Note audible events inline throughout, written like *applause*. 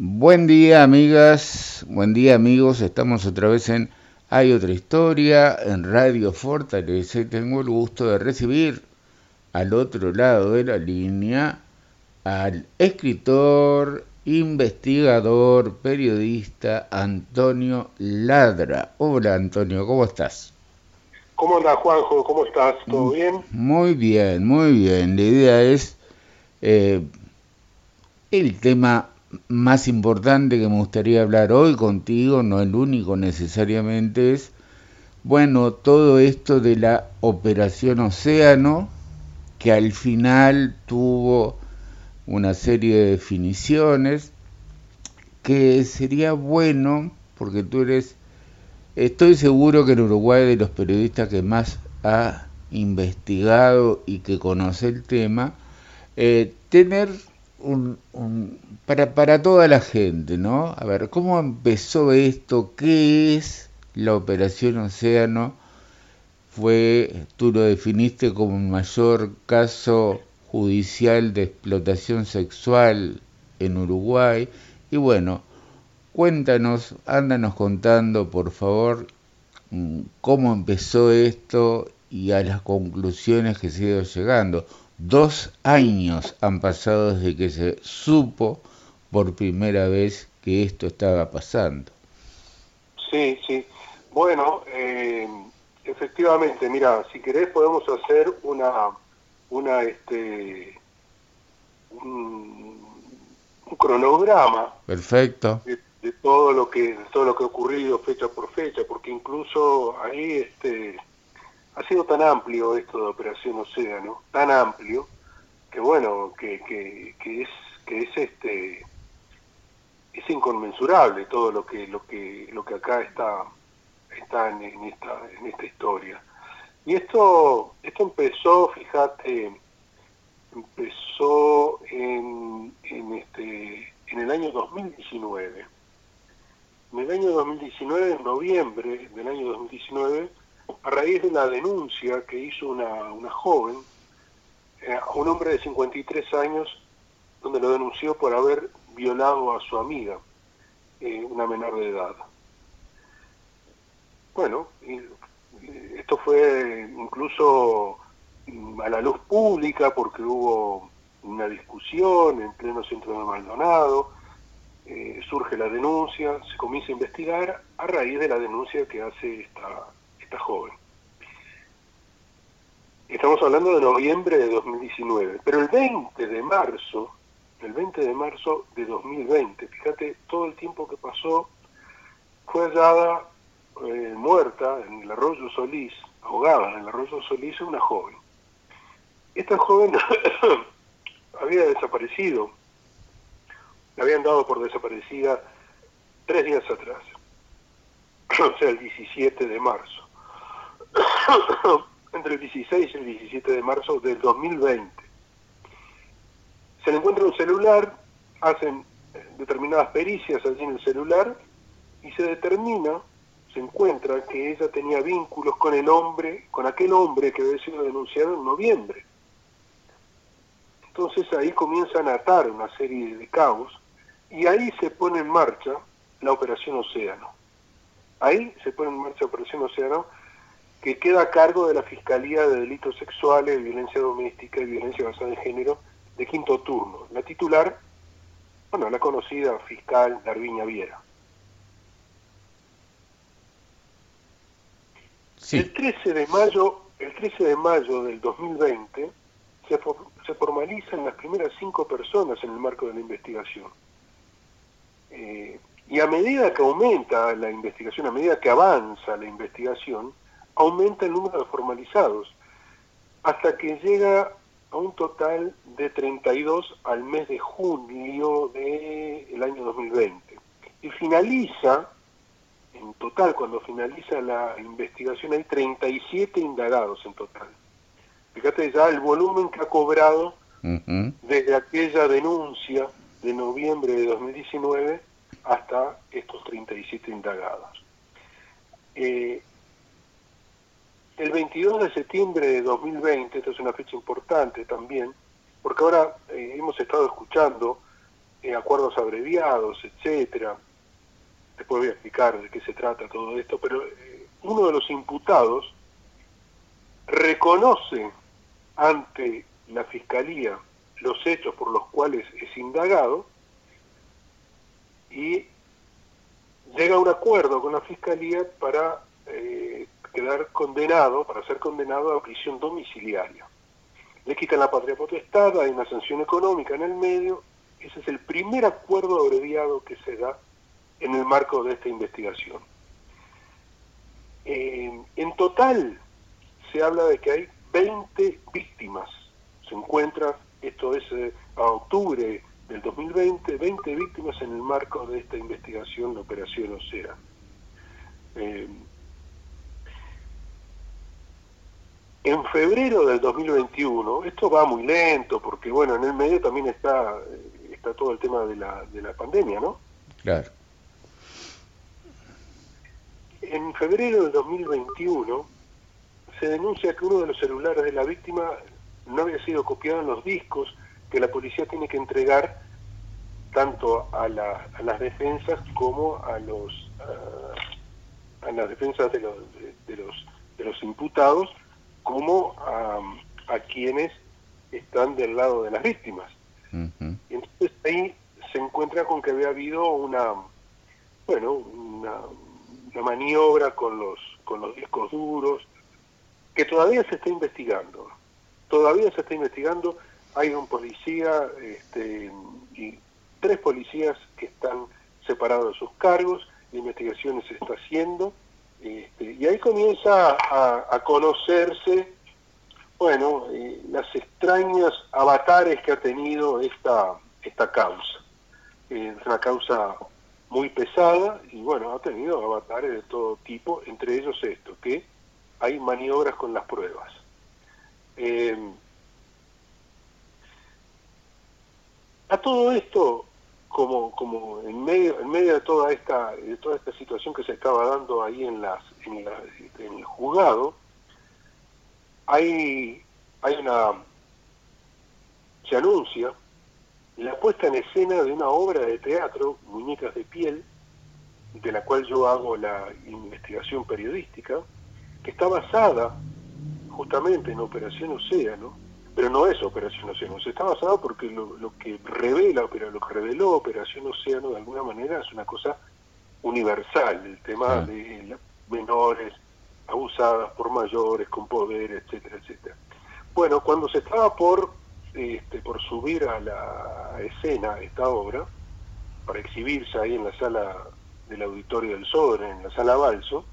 Buen día amigas, buen día amigos, estamos otra vez en Hay otra historia en Radio Fortaleza y tengo el gusto de recibir al otro lado de la línea al escritor, investigador, periodista Antonio Ladra. Hola Antonio, ¿cómo estás? ¿Cómo andas Juanjo? ¿Cómo estás? ¿Todo bien? Muy bien, muy bien. La idea es eh, el tema más importante que me gustaría hablar hoy contigo, no el único necesariamente, es, bueno, todo esto de la Operación Océano, que al final tuvo una serie de definiciones, que sería bueno, porque tú eres, estoy seguro que en Uruguay de los periodistas que más ha investigado y que conoce el tema, eh, tener un, para, para toda la gente, ¿no? A ver, ¿cómo empezó esto? ¿Qué es la Operación Océano? Fue, tú lo definiste como un mayor caso judicial de explotación sexual en Uruguay. Y bueno, cuéntanos, ándanos contando, por favor, mm, cómo empezó esto y a las conclusiones que se ha ido llegando. Dos años han pasado desde que se supo por primera vez que esto estaba pasando. Sí, sí. Bueno, eh, efectivamente, mira, si querés podemos hacer una, una, este, un, cronograma. Perfecto. De, de, todo lo que, de todo lo que ha ocurrido fecha por fecha, porque incluso ahí, este, ha sido tan amplio esto de Operación Océano, tan amplio, que bueno, que, que, que es, que es este es inconmensurable todo lo que lo que lo que acá está está en, esta en esta historia. Y esto esto empezó fíjate empezó en, en este en el año 2019 en el año 2019 en noviembre del año 2019 a raíz de la denuncia que hizo una, una joven eh, a un hombre de 53 años donde lo denunció por haber violado a su amiga, eh, una menor de edad. Bueno, esto fue incluso a la luz pública porque hubo una discusión en pleno centro de Maldonado, eh, surge la denuncia, se comienza a investigar a raíz de la denuncia que hace esta, esta joven. Estamos hablando de noviembre de 2019, pero el 20 de marzo, el 20 de marzo de 2020, fíjate todo el tiempo que pasó, fue hallada eh, muerta en el arroyo Solís, ahogada en el arroyo Solís, una joven. Esta joven *coughs* había desaparecido, la habían dado por desaparecida tres días atrás, *coughs* o sea, el 17 de marzo *coughs* entre el 16 y el 17 de marzo del 2020. Se le encuentra un celular, hacen eh, determinadas pericias allí en el celular y se determina, se encuentra que ella tenía vínculos con el hombre, con aquel hombre que había sido denunciado en noviembre. Entonces ahí comienzan a atar una serie de caos y ahí se pone en marcha la Operación Océano. Ahí se pone en marcha la Operación Océano que queda a cargo de la Fiscalía de Delitos Sexuales, Violencia Doméstica y Violencia Basada en Género de quinto turno. La titular, bueno, la conocida fiscal Darviña Viera. El 13 de mayo, el 13 de mayo del 2020 se, se formalizan las primeras cinco personas en el marco de la investigación. Eh, y a medida que aumenta la investigación, a medida que avanza la investigación, aumenta el número de formalizados, hasta que llega a un total de 32 al mes de junio del año 2020. Y finaliza, en total, cuando finaliza la investigación, hay 37 indagados en total. Fíjate ya el volumen que ha cobrado desde aquella denuncia de noviembre de 2019 hasta estos 37 indagados. Eh, el 22 de septiembre de 2020, esta es una fecha importante también, porque ahora eh, hemos estado escuchando eh, acuerdos abreviados, etcétera. Después voy a explicar de qué se trata todo esto, pero eh, uno de los imputados reconoce ante la Fiscalía los hechos por los cuales es indagado y llega a un acuerdo con la Fiscalía para quedar condenado, para ser condenado a prisión domiciliaria. Le quitan la patria potestad, hay una sanción económica en el medio, ese es el primer acuerdo abreviado que se da en el marco de esta investigación. Eh, en total se habla de que hay 20 víctimas. Se encuentra, esto es eh, a octubre del 2020, 20 víctimas en el marco de esta investigación de Operación Osera. Eh, en febrero del 2021, esto va muy lento porque, bueno, en el medio también está, está todo el tema de la, de la pandemia, ¿no? Claro. En febrero del 2021 se denuncia que uno de los celulares de la víctima no había sido copiado en los discos que la policía tiene que entregar tanto a, las defensas como a los a las defensas de los de, los de los imputados como a, quienes están del lado de las víctimas. Y entonces ahí se encuentra con que había habido una bueno una, una maniobra con los con los discos duros que todavía se está investigando. Todavía se está investigando. Hay un policía este, y tres policías que están separados de sus cargos, la investigación se está haciendo, este, y ahí comienza a, conocerse, bueno, eh, las extrañas avatares que ha tenido esta, esta causa. Eh, es una causa muy pesada y bueno, ha tenido avatares de todo tipo, entre ellos esto, que hay maniobras con las pruebas. Eh, a todo esto como, como en medio en medio de toda esta de toda esta situación que se estaba dando ahí en las en, el juzgado hay hay una se anuncia la puesta en escena de una obra de teatro muñecas de piel de la cual yo hago la investigación periodística que está basada justamente en Operación Océano pero no es Operación Océano. está basado porque lo, que revela, pero lo que reveló Operación Océano de alguna manera es una cosa universal, el tema de menores abusadas por mayores, con poder, etcétera, etcétera. Bueno, cuando se estaba por, este, por subir a la escena esta obra, para exhibirse ahí en la sala del auditorio del Sodre, en la sala Balso,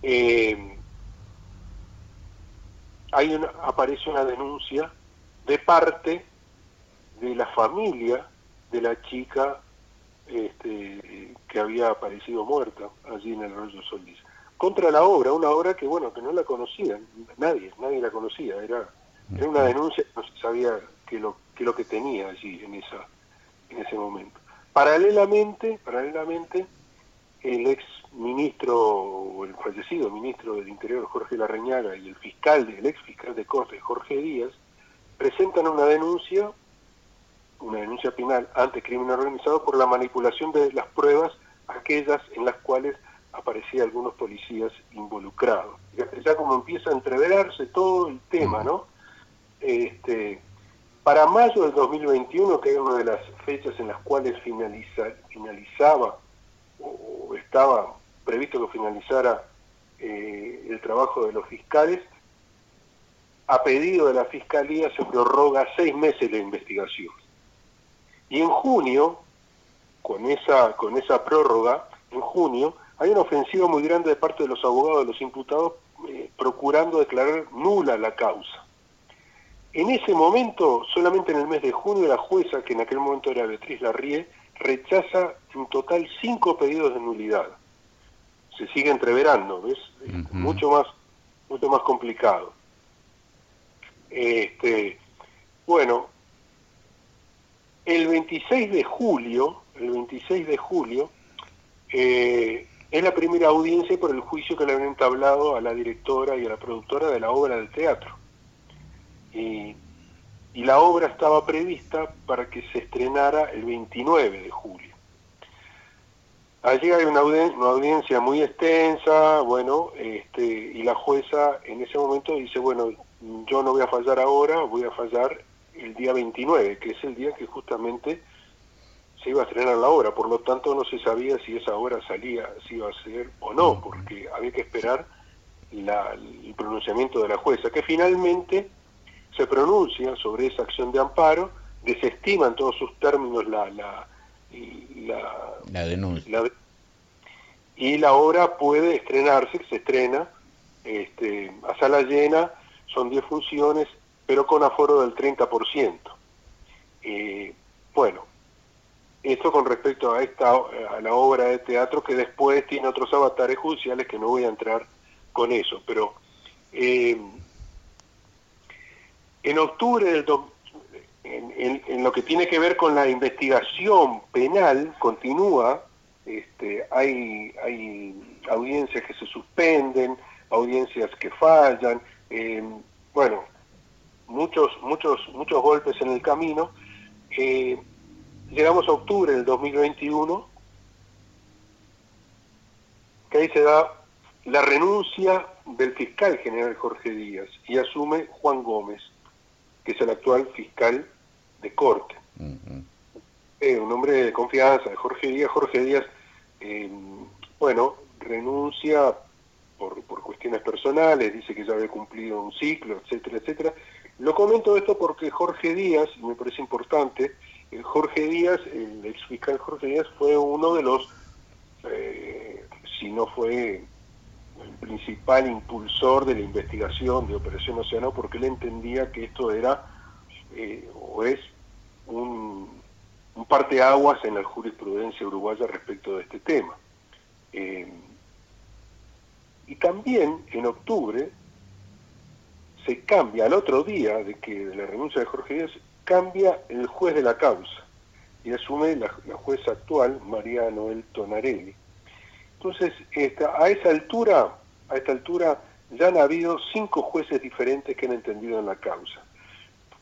eh, hay una, aparece una denuncia de parte de la familia de la chica este, que había aparecido muerta allí en el Rollo Solís. Contra la obra, una obra que bueno que no la conocían, nadie, nadie la conocía, era, era una denuncia que no se sabía qué lo, que lo que tenía allí en esa en ese momento. Paralelamente, paralelamente el ex ministro, o el fallecido ministro del Interior Jorge Larreñaga y el fiscal, el ex fiscal de Corte Jorge Díaz, presentan una denuncia, una denuncia penal ante crimen organizado por la manipulación de las pruebas, aquellas en las cuales aparecía algunos policías involucrados. Ya como empieza a entreverarse todo el tema, ¿no? Este, para mayo del 2021, que era una de las fechas en las cuales finaliza, finalizaba estaba previsto que finalizara eh, el trabajo de los fiscales, a pedido de la Fiscalía se prorroga seis meses la investigación. Y en junio, con esa, con esa prórroga, en junio, hay una ofensiva muy grande de parte de los abogados de los imputados eh, procurando declarar nula la causa. En ese momento, solamente en el mes de junio, la jueza, que en aquel momento era Beatriz Larrie, rechaza en total cinco pedidos de nulidad. Se sigue entreverando, ¿ves? Mucho más mucho más complicado. Este, bueno, el 26 de julio, el 26 de julio, eh, es la primera audiencia por el juicio que le habían entablado a la directora y a la productora de la obra del teatro. Y y la obra estaba prevista para que se estrenara el 29 de julio. Allí hay una, audiencia muy extensa, bueno, este, y la jueza en ese momento dice, bueno, yo no voy a fallar ahora, voy a fallar el día 29, que es el día que justamente se iba a estrenar la obra, por lo tanto no se sabía si esa obra salía, si iba a ser o no, porque había que esperar el pronunciamiento de la jueza, que finalmente se pronuncia sobre esa acción de amparo, desestima en todos sus términos la, la, la, denuncia. y la obra puede estrenarse, se estrena este, a sala llena, son 10 funciones, pero con aforo del 30%. Eh, bueno, esto con respecto a esta a la obra de teatro que después tiene otros avatares judiciales que no voy a entrar con eso, pero eh, en octubre del en, lo que tiene que ver con la investigación penal continúa, este, hay, hay audiencias que se suspenden, audiencias que fallan, eh, bueno, muchos, muchos, muchos golpes en el camino. Eh, llegamos a octubre del 2021, que ahí se da la renuncia del fiscal general Jorge Díaz y asume Juan Gómez, que es el actual fiscal de corte. Eh, un hombre de confianza de Jorge Díaz. Jorge Díaz, eh, bueno, renuncia por, por cuestiones personales, dice que ya había cumplido un ciclo, etcétera, etcétera. Lo comento esto porque Jorge Díaz, y me parece importante, el Jorge Díaz, el ex fiscal Jorge Díaz, fue uno de los, eh, si no fue el principal impulsor de la investigación de Operación Océano, porque él entendía que esto era eh, o es un, parteaguas en la jurisprudencia uruguaya respecto de este tema. Eh, y también en octubre se cambia, al otro día de que de la renuncia de Jorge Díaz, cambia el juez de la causa y asume la, jueza actual, María Noel Tonarelli. Entonces, a esa altura, a esta altura, ya han habido cinco jueces diferentes que han entendido en la causa.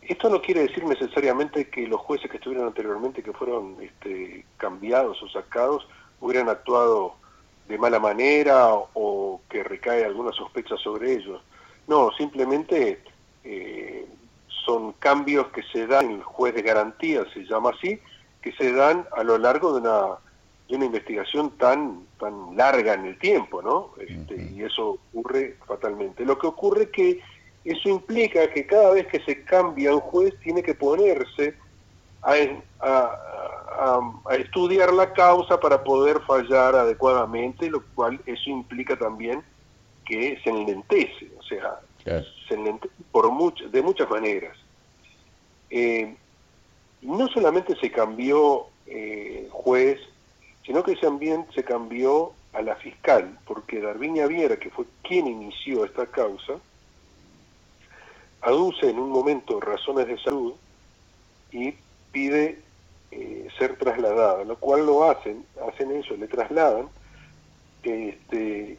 Esto no quiere decir necesariamente que los jueces que estuvieron anteriormente, que fueron este, cambiados o sacados, hubieran actuado de mala manera o que recae alguna sospecha sobre ellos. No, simplemente eh, son cambios que se dan el juez de garantía, se llama así, que se dan a lo largo de una, de una investigación tan, tan larga en el tiempo, ¿no? Este, y eso ocurre fatalmente. Lo que ocurre es que eso implica que cada vez que se cambia un juez tiene que ponerse a, a, estudiar la causa para poder fallar adecuadamente, lo cual eso implica también que se enlentece, o sea, se enlentece por de muchas maneras. Eh, no solamente se cambió eh, juez, sino que también se cambió a la fiscal, porque Darviña Viera, que fue quien inició esta causa, aduce en un momento razones de salud y pide eh, ser trasladada, lo cual lo hacen, hacen eso, le trasladan, este,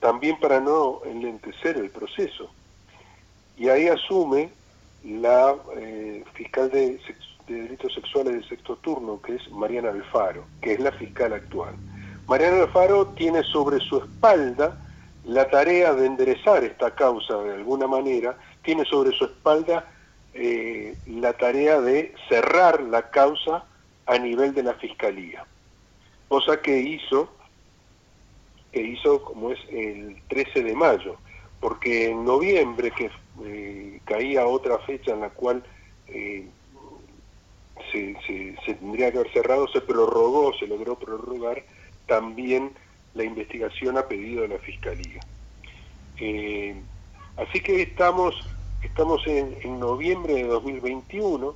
también para no enlentecer el proceso. Y ahí asume la eh, fiscal de, delitos sexuales de sexto turno, que es Mariana Alfaro, que es la fiscal actual. Mariana Alfaro tiene sobre su espalda la tarea de enderezar esta causa de alguna manera, tiene sobre su espalda eh, la tarea de cerrar la causa a nivel de la fiscalía, cosa que hizo, que hizo como es el 13 de mayo, porque en noviembre, que eh, caía otra fecha en la cual eh, se, se, tendría que haber cerrado, se prorrogó, se logró prorrogar también la investigación a pedido de la Fiscalía. así que estamos Estamos en, noviembre de 2021,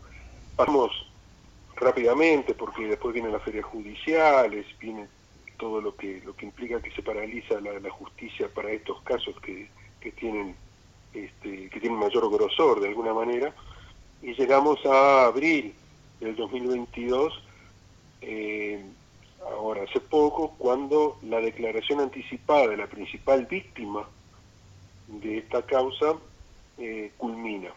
pasamos rápidamente porque después vienen las ferias judiciales, viene todo lo que lo que implica que se paraliza la, justicia para estos casos que, que tienen este, que tienen mayor grosor de alguna manera y llegamos a abril del 2022 eh, ahora hace poco cuando la declaración anticipada de la principal víctima de esta causa eh, culmina.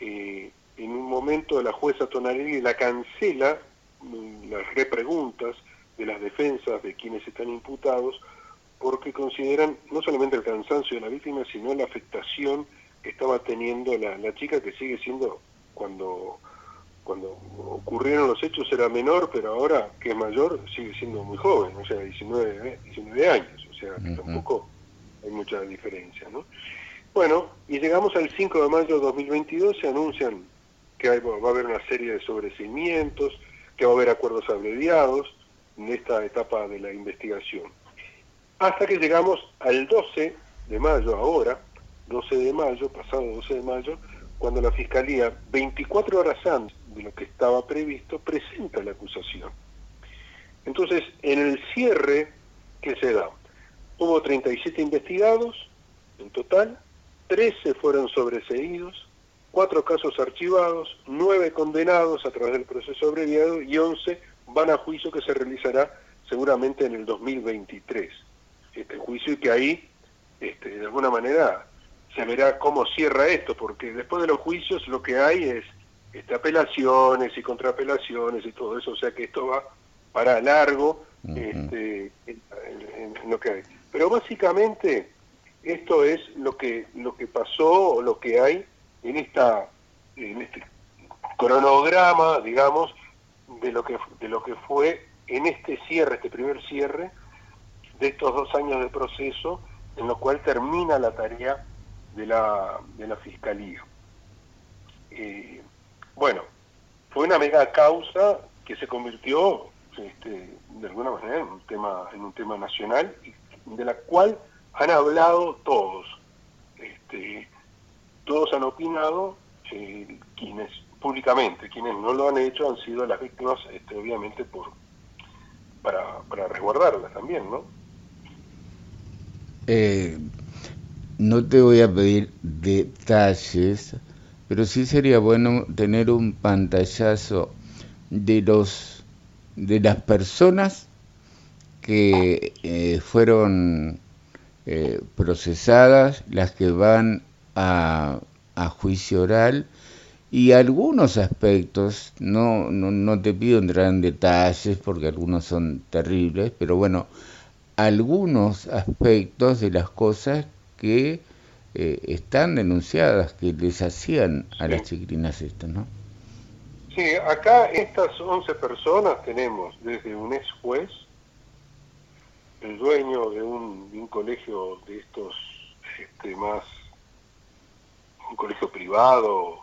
Eh, en un momento la jueza Tonarelli la cancela mm, las repreguntas de las defensas de quienes están imputados porque consideran no solamente el cansancio de la víctima, sino la afectación que estaba teniendo la, la chica que sigue siendo cuando cuando ocurrieron los hechos era menor, pero ahora que es mayor sigue siendo muy joven, o sea, 19, 19 años, o sea, tampoco hay mucha diferencia, ¿no? Bueno, y llegamos al 5 de mayo de 2022, se anuncian que va a haber una serie de sobreseimientos, que va a haber acuerdos abreviados en esta etapa de la investigación. Hasta que llegamos al 12 de mayo, ahora, 12 de mayo, pasado 12 de mayo, cuando la Fiscalía, 24 horas antes de lo que estaba previsto, presenta la acusación. Entonces, en el cierre, ¿qué se da? Hubo 37 investigados en total, 13 fueron sobreseídos, 4 casos archivados, 9 condenados a través del proceso abreviado y 11 van a juicio que se realizará seguramente en el 2023. Este juicio y que ahí, este, de alguna manera, se verá cómo cierra esto, porque después de los juicios lo que hay es este, apelaciones y contraapelaciones y todo eso, o sea que esto va para largo este, en, lo que hay. Pero básicamente esto es lo que lo que pasó o lo que hay en esta en este cronograma, digamos, de lo que de lo que fue en este cierre, este primer cierre de estos dos años de proceso, en lo cual termina la tarea de la, de la Fiscalía. Eh, bueno, fue una mega causa que se convirtió este, de alguna manera en un tema, en un tema nacional, de la cual han hablado todos. Este, todos han opinado, eh, quienes públicamente, quienes no lo han hecho han sido las víctimas, este, obviamente, por para, para resguardarlas también, ¿no? Eh, no te voy a pedir detalles, pero sí sería bueno tener un pantallazo de los de las personas que eh, fueron eh, procesadas, las que van a, a, juicio oral y algunos aspectos, no, no, no te pido entrar en detalles porque algunos son terribles, pero bueno, algunos aspectos de las cosas que eh, están denunciadas, que les hacían a las chiquilinas esto, ¿no? Sí, acá estas 11 personas tenemos desde un ex juez, el dueño de un, de un colegio de estos este, más, un colegio privado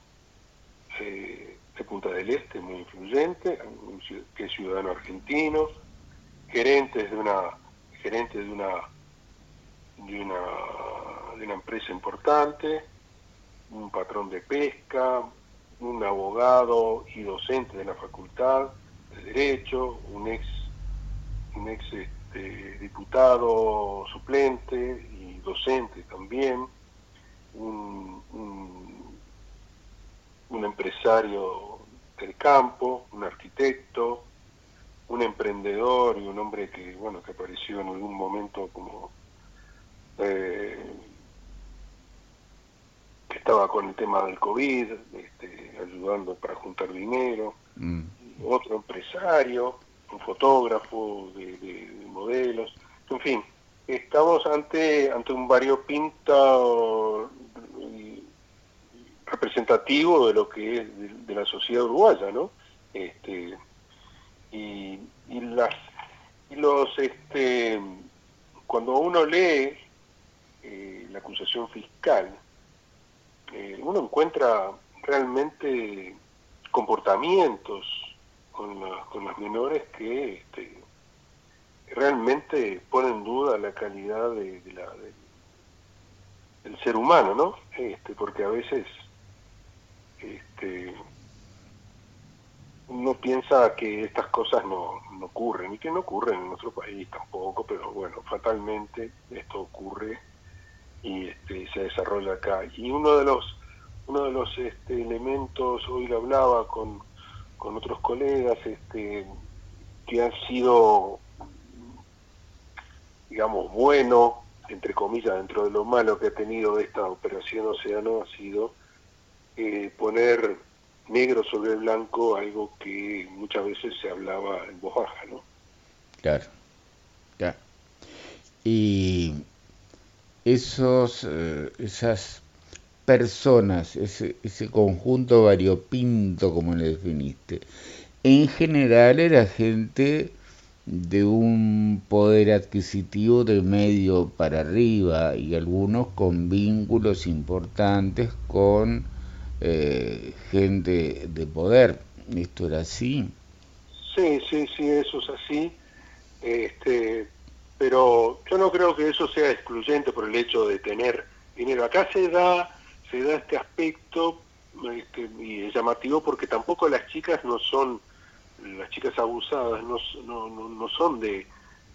eh, de Punta del Este, muy influyente, que es ciudadano argentino, gerentes de una, gerente de una, de una de una empresa importante, un patrón de pesca, un abogado y docente de la facultad de Derecho, un ex, un ex este, diputado suplente y docente también, un, un empresario del campo, un arquitecto, un emprendedor y un hombre que bueno que apareció en algún momento como eh, estaba con el tema del COVID, este, ayudando para juntar dinero, mm. otro empresario, un fotógrafo de, modelos, en fin, estamos ante, ante un variopinto representativo de lo que es de, la sociedad uruguaya, ¿no? Este, y, y las y los este cuando uno lee eh, la acusación fiscal eh, uno encuentra realmente comportamientos con, con las menores que este, realmente ponen en duda la calidad de, la, del ser humano, ¿no? Este, porque a veces este, uno piensa que estas cosas no, no ocurren y que no ocurren en nuestro país tampoco, pero bueno, fatalmente esto ocurre y este, se desarrolla acá. Y uno de los uno de los este, elementos, hoy lo hablaba con, con otros colegas, este, que han sido, digamos, bueno, entre comillas, dentro de lo malo que ha tenido esta operación Océano, ha sido eh, poner negro sobre blanco algo que muchas veces se hablaba en voz baja, ¿no? Claro, claro. Y esos, eh, esas personas, ese, ese conjunto variopinto, como le definiste, en general era gente de un poder adquisitivo de medio para arriba y algunos con vínculos importantes con eh, gente de poder. ¿Esto era así? Sí, sí, sí, eso es así. Este, pero yo no creo que eso sea excluyente por el hecho de tener dinero. Acá se da, se da este aspecto este, y es llamativo porque tampoco las chicas no son las chicas abusadas no, no, no son de,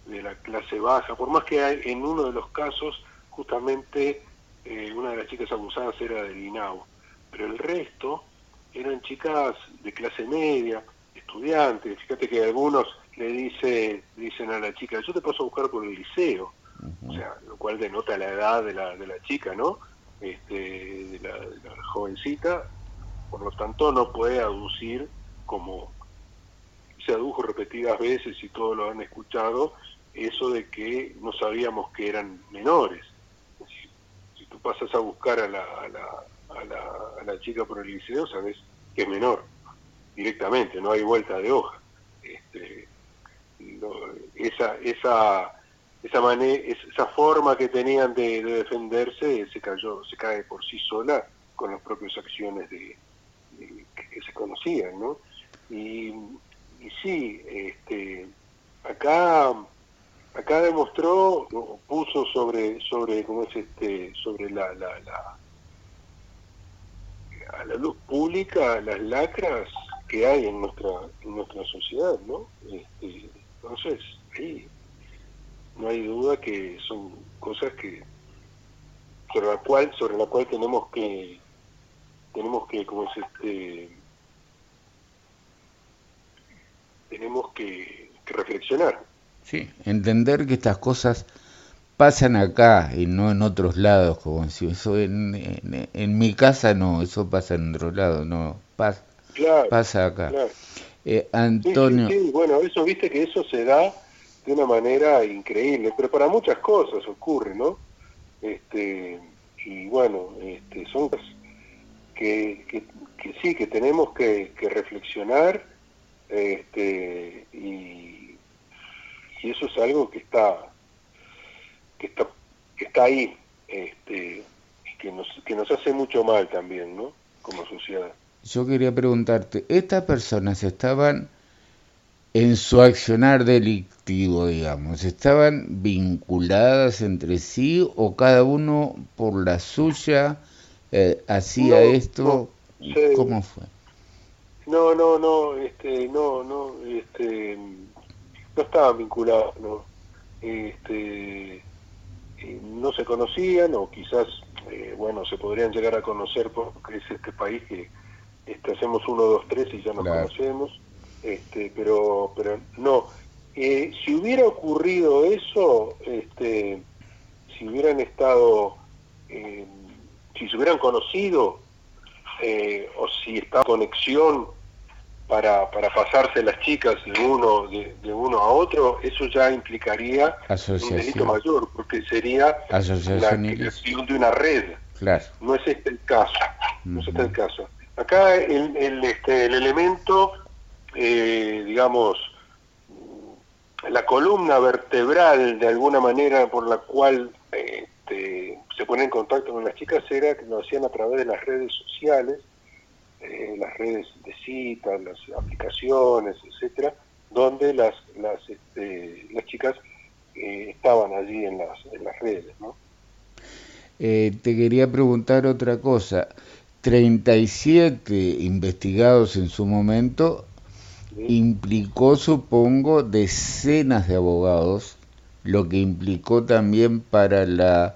de, la clase baja, por más que hay, en uno de los casos justamente eh, una de las chicas abusadas era del INAU, pero el resto eran chicas de clase media, estudiantes, fíjate que algunos le dice, dicen a la chica, yo te paso a buscar por el liceo, o sea, lo cual denota la edad de la, de la chica, ¿no? Este, de, la, de la jovencita, por lo tanto no puede aducir como se adujo repetidas veces y todos lo han escuchado, eso de que no sabíamos que eran menores. Si, tú pasas a buscar a la, a, la, a, la, a la chica por el liceo, sabes que es menor, directamente, no hay vuelta de hoja. Este, esa esa esa, manera, esa forma que tenían de, de, defenderse se cayó se cae por sí sola con las propias acciones de, que se conocían no y y sí, este, acá acá demostró, puso sobre sobre cómo es este sobre la, la, la a la luz pública las lacras que hay en nuestra en nuestra sociedad, ¿no? Este, entonces, ahí no hay duda que son cosas que sobre la cual sobre la cual tenemos que tenemos que como es este tenemos que, reflexionar. Sí, entender que estas cosas pasan acá y no en otros lados, como si eso en, en, mi casa no, eso pasa en otro lado, no, pasa, pasa acá. Eh, Antonio. Sí, bueno, eso viste que eso se da de una manera increíble, pero para muchas cosas ocurre, ¿no? Este, y bueno, este, son cosas que, que, que sí, que tenemos que, que reflexionar este, y, eso es algo que está que está que está ahí este, que nos que nos hace mucho mal también no como sociedad yo quería preguntarte estas personas estaban en su accionar delictivo digamos estaban vinculadas entre sí o cada uno por la suya eh, hacía esto cómo fue no, no, no, este, no, no, este, no estaban vinculados, no, este, eh, no se conocían o quizás, eh, bueno, se podrían llegar a conocer porque es este país que este, hacemos uno, dos, tres y ya nos conocemos, este, pero, pero no. Eh, si hubiera ocurrido eso, este, si hubieran estado, si se hubieran conocido eh, o si está conexión para, para pasarse las chicas de uno de, uno a otro, eso ya implicaría un delito mayor, porque sería la creación de una red. No es este el caso. No es este el caso. Acá el, el, este, el elemento, eh, digamos, la columna vertebral de alguna manera por la cual este, se pone en contacto con las chicas era que lo hacían a través de las redes sociales, eh, las redes de citas, las aplicaciones, etcétera, donde las las, este, las chicas eh, estaban allí en las, en las redes, ¿no? Eh, te quería preguntar otra cosa. 37 investigados en su momento implicó, supongo, decenas de abogados, lo que implicó también para la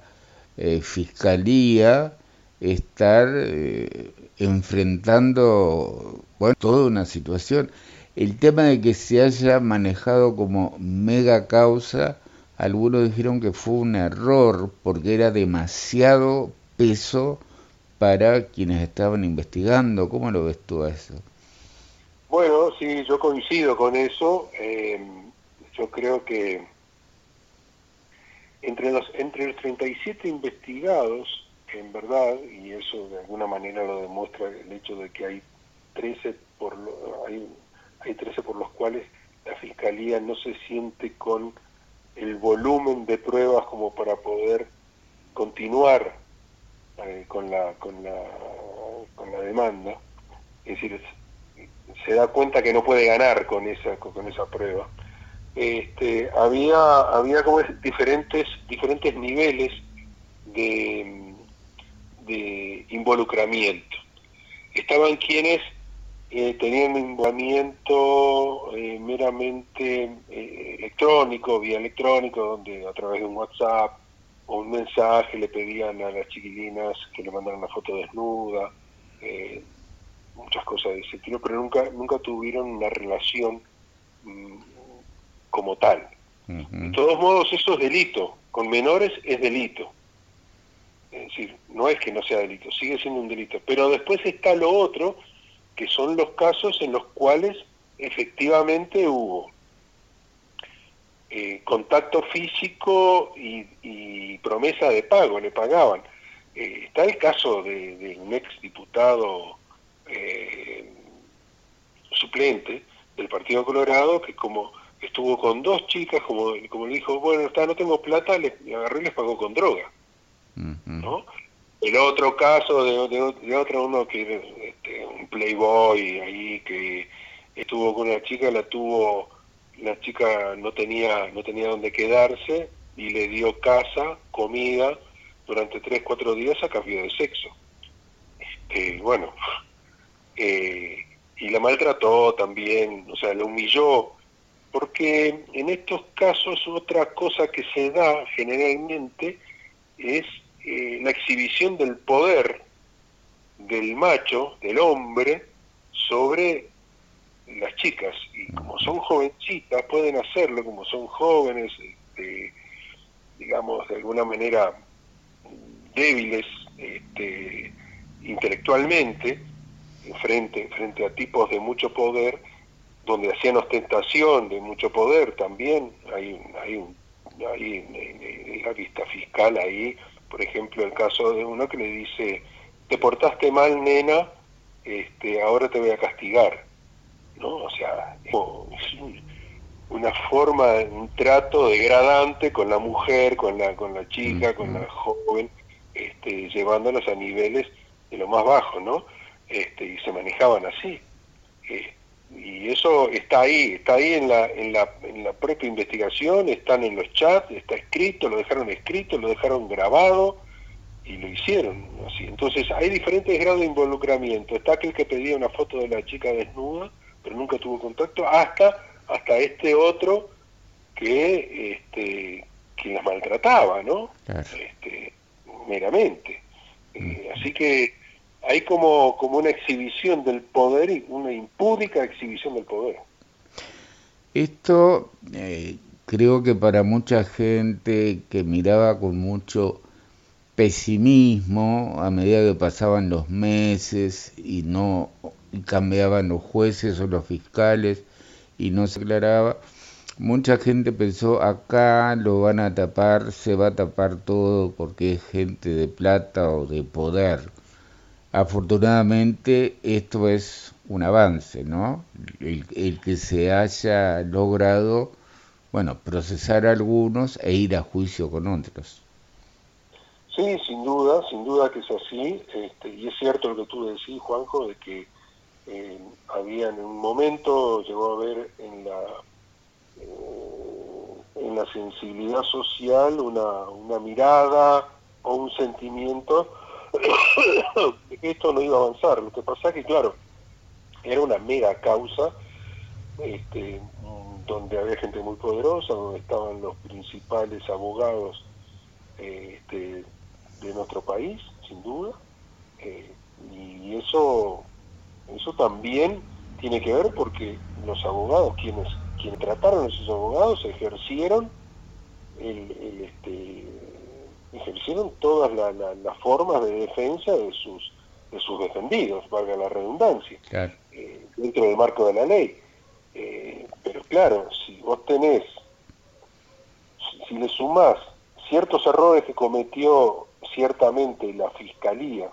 eh, fiscalía estar eh, enfrentando bueno, toda una situación. El tema de que se haya manejado como mega causa, algunos dijeron que fue un error porque era demasiado peso para quienes estaban investigando. ¿Cómo lo ves tú a eso? Bueno, sí, yo coincido con eso. Eh, yo creo que entre los, entre los 37 investigados, en verdad, y eso de alguna manera lo demuestra el hecho de que hay 13 por, hay, hay 13 por los cuales la Fiscalía no se siente con el volumen de pruebas como para poder continuar eh, con, la, con, la, con la demanda. Es decir, se da cuenta que no puede ganar con esa, con esa prueba. Este, había, había como diferentes, diferentes niveles de, de involucramiento. Estaban quienes eh, tenían un involucramiento eh, meramente eh, electrónico, vía electrónico, donde a través de un WhatsApp o un mensaje le pedían a las chiquilinas que le mandaran una foto desnuda, muchas cosas de ese tipo, pero nunca, nunca tuvieron una relación mm, como tal. De todos modos, eso es delito. Con menores es delito. Es decir, no es que no sea delito, sigue siendo un delito. Pero después está lo otro, que son los casos en los cuales efectivamente hubo eh, contacto físico y, promesa de pago, le pagaban. Eh, está el caso de, un ex diputado eh, suplente del Partido Colorado que como estuvo con dos chicas, como, como le dijo, bueno, está, no tengo plata, le, agarré y les pagó con droga. ¿no? El otro caso de, de, otro, uno que este, un playboy ahí que estuvo con una chica, la tuvo, la chica no tenía, no tenía dónde quedarse y le dio casa, comida durante tres, cuatro días a cambio de sexo. Este, bueno, eh, y la maltrató también, o sea, la humilló, porque en estos casos otra cosa que se da generalmente es eh, la exhibición del poder del macho, del hombre, sobre las chicas. Y como son jovencitas, pueden hacerlo, como son jóvenes, este, digamos, de alguna manera débiles este, intelectualmente, frente, frente a tipos de mucho poder, donde hacían ostentación de mucho poder también, hay, hay, un, hay en, la vista fiscal ahí, por ejemplo, el caso de uno que le dice, te portaste mal, nena, este, ahora te voy a castigar, ¿no? O sea, es una forma, un trato degradante con la mujer, con la, con la chica, con la joven, este, llevándolas a niveles de lo más bajo, ¿no? Este, y se manejaban así. Eh, y eso está ahí, está ahí en la, en, la, en la propia investigación, están en los chats, está escrito, lo dejaron escrito, lo dejaron grabado y lo hicieron. Así. Entonces hay diferentes grados de involucramiento. Está aquel que pedía una foto de la chica desnuda, pero nunca tuvo contacto, hasta, hasta este otro que, este, que las maltrataba, ¿no? Este, meramente. Eh, así que hay como, como una exhibición del poder, una impúdica exhibición del poder. Esto eh, creo que para mucha gente que miraba con mucho pesimismo a medida que pasaban los meses y no cambiaban los jueces o los fiscales y no se aclaraba, mucha gente pensó acá lo van a tapar, se va a tapar todo porque es gente de plata o de poder Afortunadamente esto es un avance, ¿no? El, que se haya logrado, bueno, procesar a algunos e ir a juicio con otros. Sí, sin duda, sin duda que es así, este, y es cierto lo que tú decís, Juanjo, de que eh, había en un momento, llegó a haber en la, eh, en la sensibilidad social una, una mirada o un sentimiento *coughs* de que esto no iba a avanzar. Lo que pasa es que, claro, era una mega causa, este, donde había gente muy poderosa, donde estaban los principales abogados este, de nuestro país, sin duda, eh, y eso, eso también tiene que ver porque los abogados, quienes, quienes trataron a esos abogados, ejercieron el, el, este, ejercieron todas las formas de defensa de sus, de sus defendidos, valga la redundancia, eh, dentro del marco de la ley. Eh, pero claro, si vos tenés, si, le sumás ciertos errores que cometió ciertamente la Fiscalía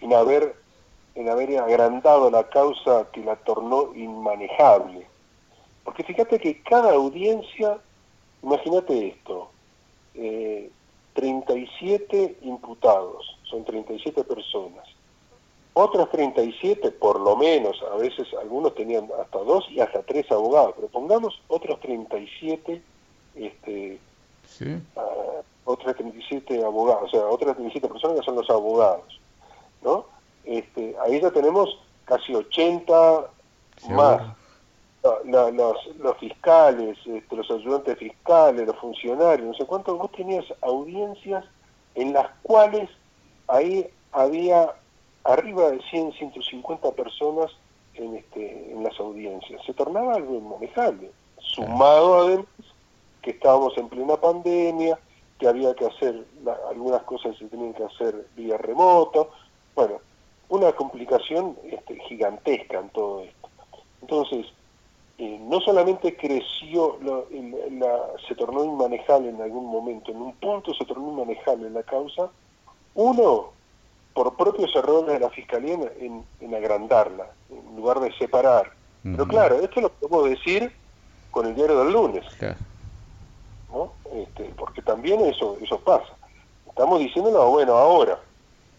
en haber, en haber agrandado la causa que la tornó inmanejable, porque fíjate que cada audiencia, imagínate esto, eh, 37 imputados, son 37 personas. Otras 37, por lo menos, a veces algunos tenían hasta dos y hasta tres abogados, pero pongamos otros 37, este, ¿Sí? uh, otras 37 abogados, o sea, otras 37 personas que son los abogados, ¿no? Este, ahí ya tenemos casi 80 más. Los, fiscales, este, los ayudantes fiscales, los funcionarios, no sé cuántos, vos tenías audiencias en las cuales ahí había arriba de 100, 150 personas en, este, en las audiencias. Se tornaba algo inmanejable, sumado además que estábamos en plena pandemia, que había que hacer, algunas cosas se tenían que hacer vía remoto, bueno, una complicación este, gigantesca en todo esto. Entonces, eh, no solamente creció, se tornó inmanejable en algún momento, en un punto se tornó inmanejable la causa, uno, por propios errores de la Fiscalía en, agrandarla, en lugar de separar. Pero claro, esto lo podemos decir con el diario del lunes, ¿no? este, porque también eso, eso pasa. Estamos diciéndolo, bueno, ahora,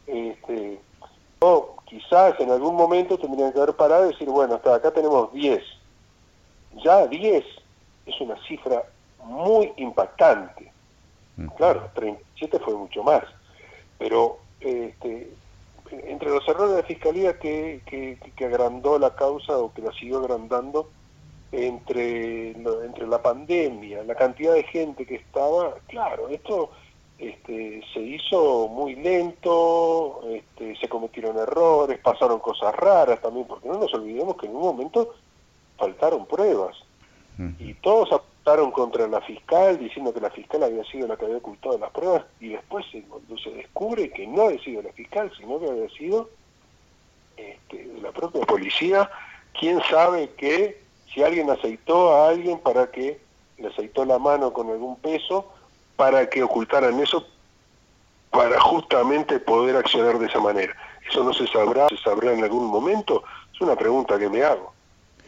este, quizás en algún momento tendrían que haber parado y decir, bueno, hasta acá tenemos 10 ya 10 es una cifra muy impactante. Claro, 37 fue mucho más. Pero este, entre los errores de la Fiscalía que, que, agrandó la causa o que la siguió agrandando, entre, entre la pandemia, la cantidad de gente que estaba, claro, esto este, se hizo muy lento, este, se cometieron errores, pasaron cosas raras también, porque no nos olvidemos que en un momento faltaron pruebas. Y todos apuntaron contra la fiscal diciendo que la fiscal había sido la que había ocultado las pruebas y después se, cuando se descubre que no había sido la fiscal, sino que había sido este, la propia policía, quién sabe que si alguien aceitó a alguien para que le aceitó la mano con algún peso para que ocultaran eso para justamente poder accionar de esa manera. Eso no se sabrá, se sabrá en algún momento, es una pregunta que me hago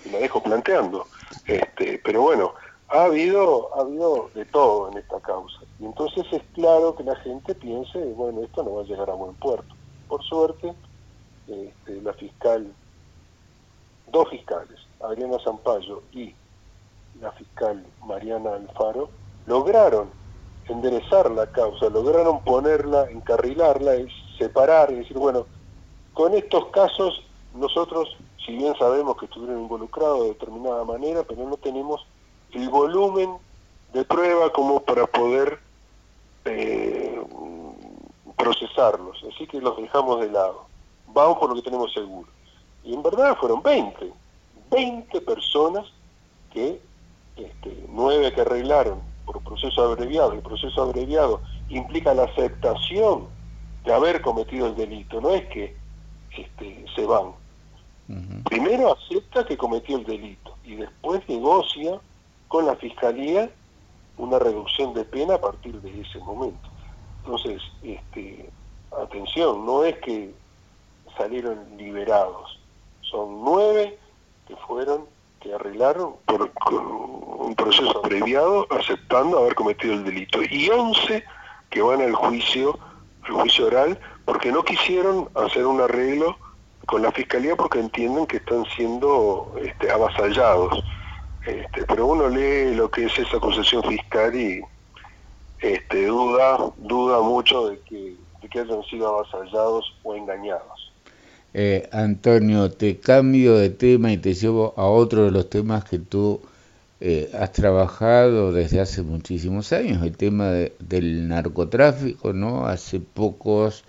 y la dejo planteando. Este, pero bueno, ha habido, ha habido de todo en esta causa. Y entonces es claro que la gente piense, bueno, esto no va a llegar a buen puerto. Por suerte, este, la fiscal, dos fiscales, Adriana Zampayo y la fiscal Mariana Alfaro, lograron enderezar la causa, lograron ponerla, encarrilarla, separar y decir, bueno, con estos casos nosotros si bien sabemos que estuvieron involucrados de determinada manera, pero no tenemos el volumen de prueba como para poder eh, procesarlos. Así que los dejamos de lado. Vamos por lo que tenemos seguro. Y en verdad fueron 20. 20 personas que, este, nueve que arreglaron por proceso abreviado. El proceso abreviado implica la aceptación de haber cometido el delito. No es que este, se van, Primero acepta que cometió el delito y después negocia con la fiscalía una reducción de pena a partir de ese momento. Entonces, este, atención, no es que salieron liberados, son nueve que fueron, que arreglaron por un proceso abreviado aceptando haber cometido el delito y once que van al juicio, al juicio oral, porque no quisieron hacer un arreglo con la fiscalía porque entienden que están siendo este, avasallados. Este, pero uno lee lo que es esa acusación fiscal y este, duda, duda mucho de que, hayan sido avasallados o engañados. Eh, Antonio, te cambio de tema y te llevo a otro de los temas que tú eh, has trabajado desde hace muchísimos años, el tema del narcotráfico, ¿no? Hace pocos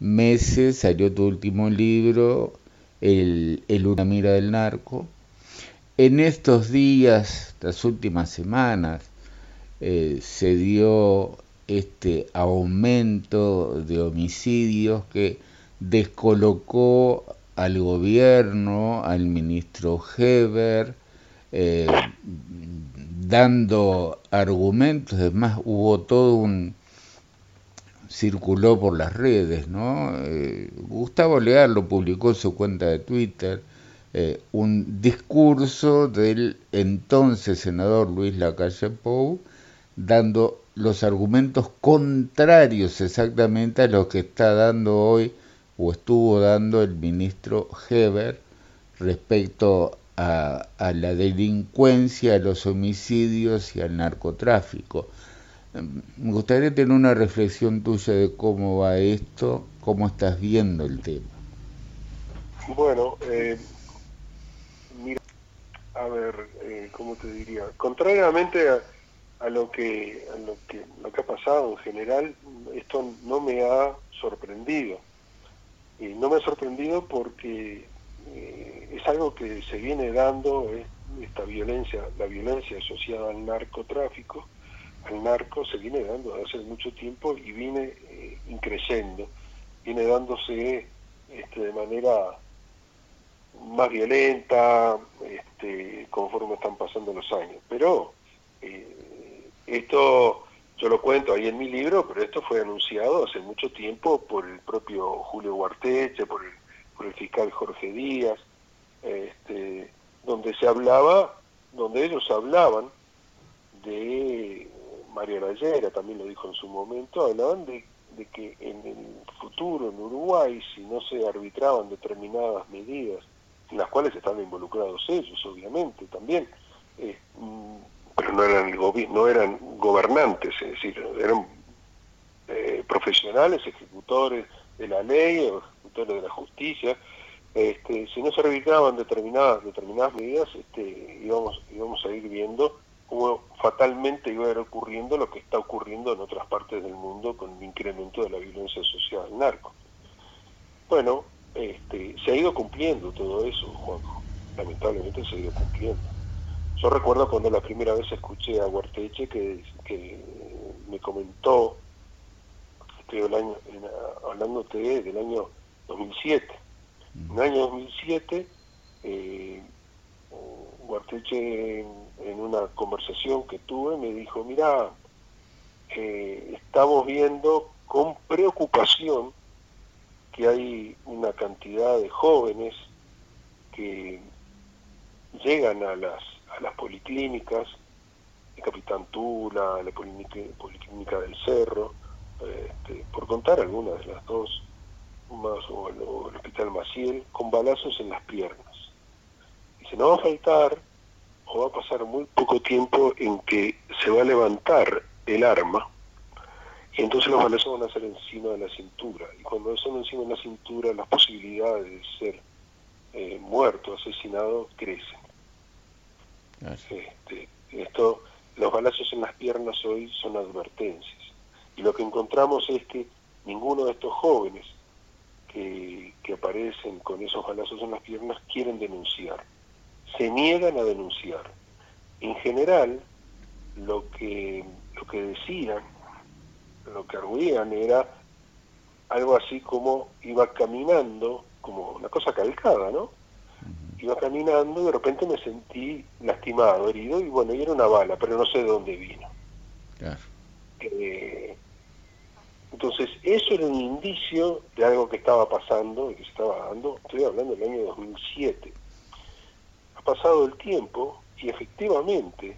meses salió tu último libro, El, Una Mira del Narco. En estos días, las últimas semanas, eh, se dio este aumento de homicidios que descolocó al gobierno, al ministro Heber, eh, dando argumentos, además hubo todo un circuló por las redes, ¿no? Eh, Gustavo Leal lo publicó en su cuenta de Twitter, eh, un discurso del entonces senador Luis Lacalle Pou, dando los argumentos contrarios exactamente a los que está dando hoy o estuvo dando el ministro Heber respecto a, la delincuencia, a los homicidios y al narcotráfico. Me gustaría tener una reflexión tuya de cómo va esto, cómo estás viendo el tema. Bueno, eh, mira, a ver, eh, ¿cómo te diría? Contrariamente a, a lo que a lo que lo que ha pasado en general esto no me ha sorprendido y no me ha sorprendido porque eh, es algo que se viene dando esta violencia la violencia asociada al narcotráfico al narco se viene dando hace mucho tiempo y viene eh, increciendo viene dándose este, de manera más violenta este, conforme están pasando los años. Pero eh, esto yo lo cuento ahí en mi libro, pero esto fue anunciado hace mucho tiempo por el propio Julio Huarteche, por el, por el fiscal Jorge Díaz, este, donde se hablaba, donde ellos hablaban de María Rayera, también lo dijo en su momento, hablaban de, que en el futuro en Uruguay, si no se arbitraban determinadas medidas, en las cuales están involucrados ellos, obviamente, también, eh, pero no eran, no eran gobernantes, es decir, eran eh, profesionales, ejecutores de la ley o ejecutores de la justicia. Este, si no se revisaban determinadas, determinadas medidas, este, íbamos, íbamos a ir viendo cómo fatalmente iba a ir ocurriendo lo que está ocurriendo en otras partes del mundo con el incremento de la violencia social narco. Bueno, este, se ha ido cumpliendo todo eso, Juanjo. Lamentablemente se ha ido cumpliendo. Yo recuerdo cuando la primera vez escuché a Huarteche que, que me comentó, hablando, hablándote del año 2007. En el año 2007, eh, Huarteche en una conversación que tuve me dijo, mira, eh, estamos viendo con preocupación que hay una cantidad de jóvenes que llegan a las a las policlínicas, el Capitán Tula, la Policlínica, del Cerro, este, por contar algunas de las dos, más o el, Hospital Maciel, con balazos en las piernas. Y se no va a faltar, o va a pasar muy poco tiempo en que se va a levantar el arma, y entonces los balazos van a ser encima de la cintura. Y cuando son encima de la cintura, las posibilidades de ser eh, muerto, asesinado, crecen. Este, esto, los balazos en las piernas hoy son advertencias. Y lo que encontramos es que ninguno de estos jóvenes que, que aparecen con esos balazos en las piernas quieren denunciar. Se niegan a denunciar. En general, lo que, lo que decían, lo que arguían era algo así como iba caminando, como una cosa calcada, ¿no? iba caminando y de repente me sentí lastimado, herido, y bueno, y era una bala, pero no sé de dónde vino. Eh, entonces, eso era un indicio de algo que estaba pasando y que se estaba dando, estoy hablando del año 2007. Ha pasado el tiempo y efectivamente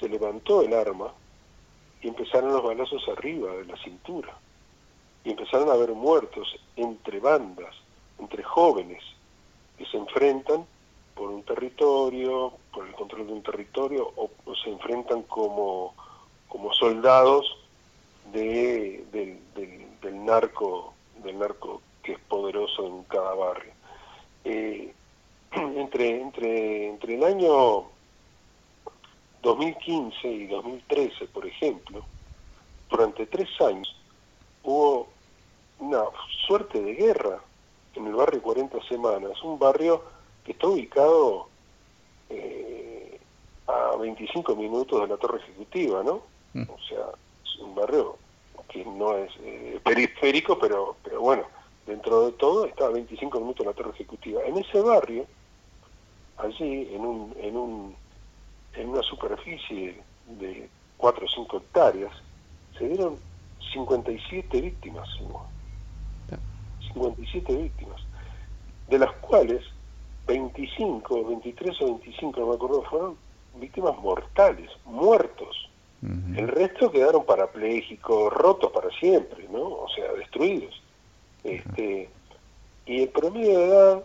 se levantó el arma y empezaron los balazos arriba de la cintura. Y empezaron a haber muertos entre bandas, entre jóvenes, que se enfrentan por un territorio, por el control de un territorio, o, se enfrentan como, como soldados de, del, narco, del narco que es poderoso en cada barrio. Eh, *clears throat* entre, entre, entre el año 2015 y 2013, por ejemplo, durante tres años hubo una suerte de guerra en el barrio 40 Semanas, un barrio que está ubicado a 25 minutos de la Torre Ejecutiva, ¿no? Mm. O sea, un barrio que no es eh, periférico, pero, pero bueno, dentro de todo está a 25 minutos la torre ejecutiva. En ese barrio, allí, en, un, en, un, en una superficie de 4 o 5 hectáreas, se dieron 57 víctimas. 57 víctimas, de las cuales 25, 23 o 25, no me acuerdo, fueron víctimas mortales, muertos. El resto quedaron parapléjicos, rotos para siempre, ¿no? O sea, destruidos. Este, y el promedio de edad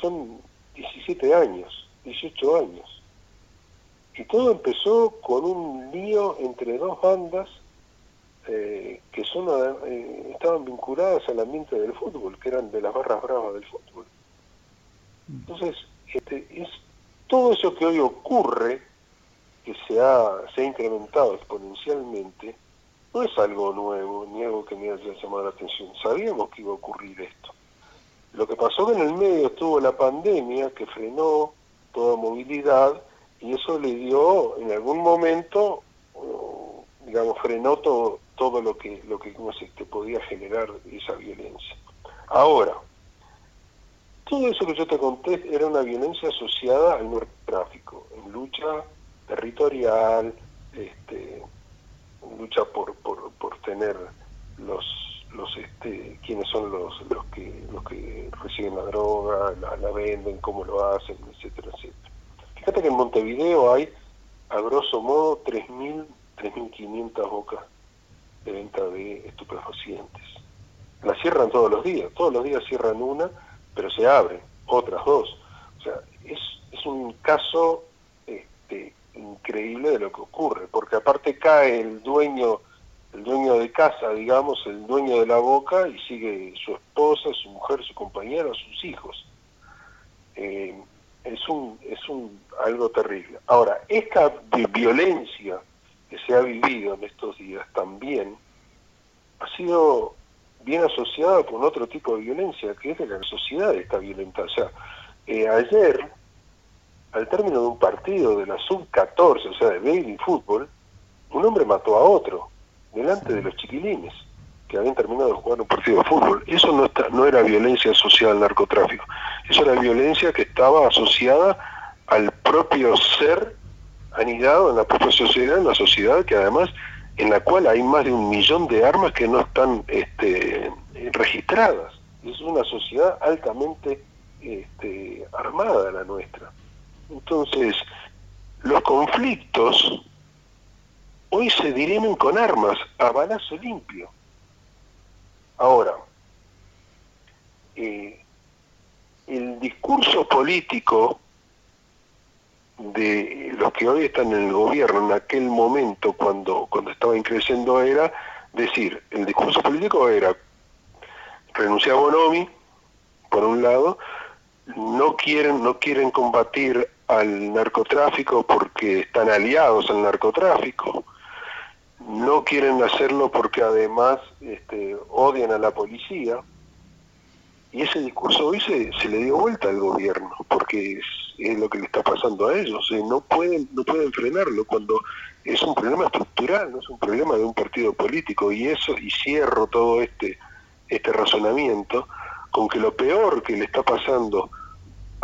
son 17 años, 18 años. Y todo empezó con un lío entre dos bandas eh, que son eh, estaban vinculadas al ambiente del fútbol, que eran de las barras bravas del fútbol. Entonces, este, es todo eso que hoy ocurre, que se ha, se ha incrementado exponencialmente, no es algo nuevo, ni algo que me haya llamado la atención. Sabíamos que iba a ocurrir esto. Lo que pasó que en el medio estuvo la pandemia que frenó toda movilidad y eso le dio en algún momento, digamos, frenó todo, todo lo que lo que se podía generar esa violencia. Ahora, todo eso que yo te conté era una violencia asociada al narcotráfico, en lucha territorial, este, lucha por, por, por tener los los este quiénes son los los que los que reciben la droga, la, venden, cómo lo hacen, etcétera, etcétera. Fíjate que en Montevideo hay a grosso modo 3.000, 3.500 bocas de venta de estupefacientes. La cierran todos los días, todos los días cierran una, pero se abren otras dos. O sea, es, es un caso este, increíble de lo que ocurre, porque aparte cae el dueño, el dueño de casa, digamos, el dueño de la boca, y sigue su esposa, su mujer, su compañero, sus hijos. Eh, es un, es un algo terrible. Ahora, esta violencia que se ha vivido en estos días también ha sido bien asociada con otro tipo de violencia, que es de la sociedad está violenta. O sea, eh, ayer, al término de un partido de la sub-14, o sea, de baby fútbol, un hombre mató a otro, delante de los chiquilines, que habían terminado de jugar un partido de fútbol. Eso no, está, no era violencia asociada al narcotráfico, eso era violencia que estaba asociada al propio ser anidado en la propia sociedad, en la sociedad que además en la cual hay más de un millón de armas que no están este, registradas. Es una sociedad altamente este, armada la nuestra. Entonces, los conflictos hoy se dirimen con armas, a balazo limpio. Ahora, eh, el discurso político de los que hoy están en el gobierno en aquel momento cuando cuando estaban creciendo era decir el discurso político era renunciar a Bonomi por un lado no quieren no quieren combatir al narcotráfico porque están aliados al narcotráfico no quieren hacerlo porque además este, odian a la policía y ese discurso hoy se, se le dio vuelta al gobierno, porque es, lo que le está pasando a ellos. Eh, no, pueden, no pueden frenarlo cuando es un problema estructural, no es un problema de un partido político. Y eso, y cierro todo este, este razonamiento con que lo peor que le está pasando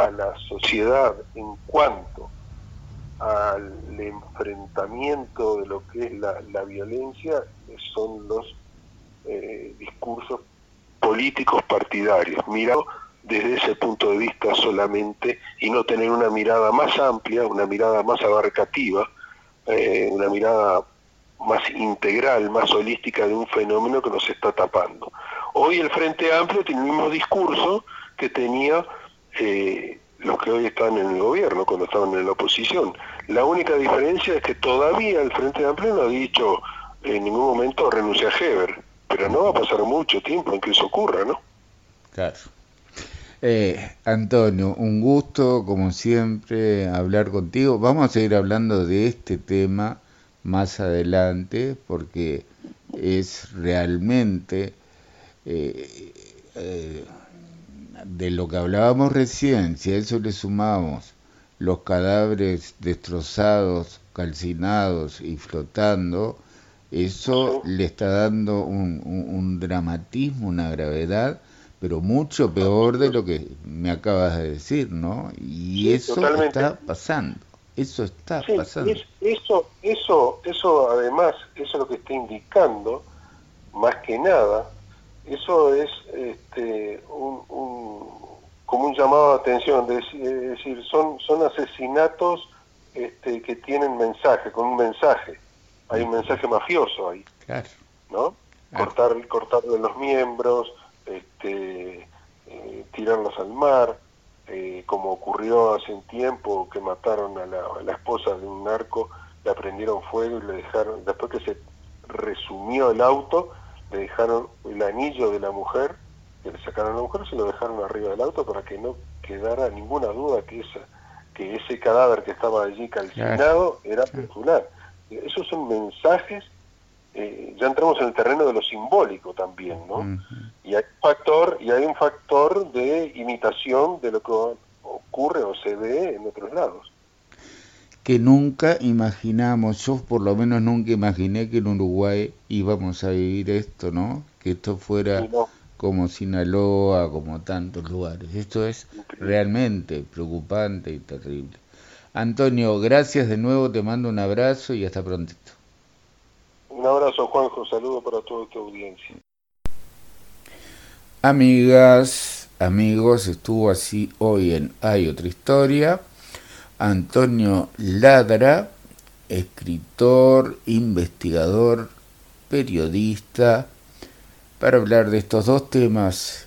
a la sociedad en cuanto al enfrentamiento de lo que es la, violencia son los eh, discursos políticos partidarios, mirado desde ese punto de vista solamente y no tener una mirada más amplia, una mirada más abarcativa, eh, una mirada más integral, más holística de un fenómeno que nos está tapando. Hoy el Frente Amplio tiene el mismo discurso que tenía eh, los que hoy están en el gobierno, cuando estaban en la oposición. La única diferencia es que todavía el Frente Amplio no ha dicho en ningún momento renuncia a Heber pero no va a pasar mucho tiempo en que eso ocurra, ¿no? Claro. Eh, Antonio, un gusto, como siempre, hablar contigo. Vamos a seguir hablando de este tema más adelante, porque es realmente eh, eh, de lo que hablábamos recién, si a eso le sumamos los cadáveres destrozados, calcinados y flotando, Eso le está dando un, dramatismo, una gravedad, pero mucho peor de lo que me acabas de decir, ¿no? Y eso está pasando. Eso está pasando. eso, eso, eso además, eso es lo que está indicando, más que nada, eso es este, un, como un llamado de atención, es decir, son, son asesinatos este, que tienen mensaje, con un mensaje. Hay un mensaje mafioso ahí, ¿no? Cortar, cortarle los miembros, este, eh, tirarlos al mar, eh, como ocurrió hace un tiempo que mataron a la, esposa de un narco, le prendieron fuego y le dejaron, después que se resumió el auto, le dejaron el anillo de la mujer, que le sacaron a la mujer, se lo dejaron arriba del auto para que no quedara ninguna duda que esa que ese cadáver que estaba allí calcinado era popular. Esos son mensajes, eh, ya entramos en el terreno de lo simbólico también, ¿no? Y hay un factor, y hay un factor de imitación de lo que ocurre o se ve en otros lados. Que nunca imaginamos, yo por lo menos nunca imaginé que en Uruguay íbamos a vivir esto, ¿no? Que esto fuera como Sinaloa, como tantos lugares. Esto es realmente preocupante y terrible. Antonio, gracias de nuevo, te mando un abrazo y hasta prontito. Un abrazo, Juanjo, saludo para toda tu audiencia. Amigas, amigos, estuvo así hoy en Hay otra historia. Antonio Ladra, escritor, investigador, periodista, para hablar de estos dos temas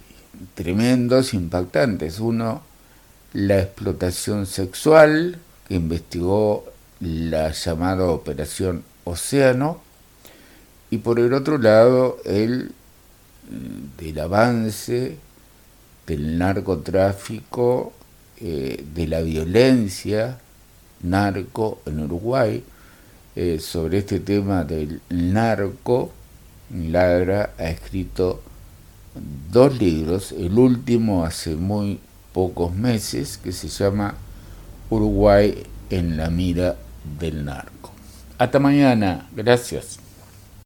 tremendos, impactantes. Uno, la explotación sexual, que investigó la llamada Operación Océano, y por el otro lado, el del avance del narcotráfico, eh, de la violencia narco en Uruguay. Eh, sobre este tema del narco, Ladra ha escrito dos libros, el último hace muy pocos meses, que se llama Uruguay en la mira del narco. Hasta mañana, gracias.